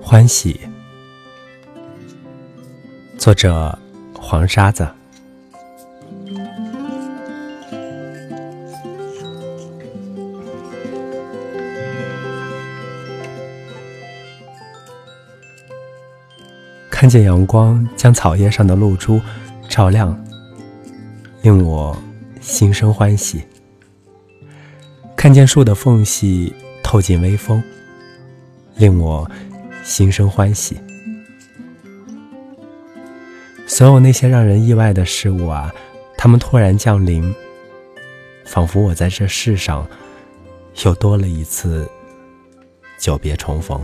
欢喜，作者黄沙子。看见阳光将草叶上的露珠照亮，令我心生欢喜。看见树的缝隙透进微风令我心生欢喜。所有那些让人意外的事物啊它们突然降临仿佛我在这世上又多了一次久别重逢。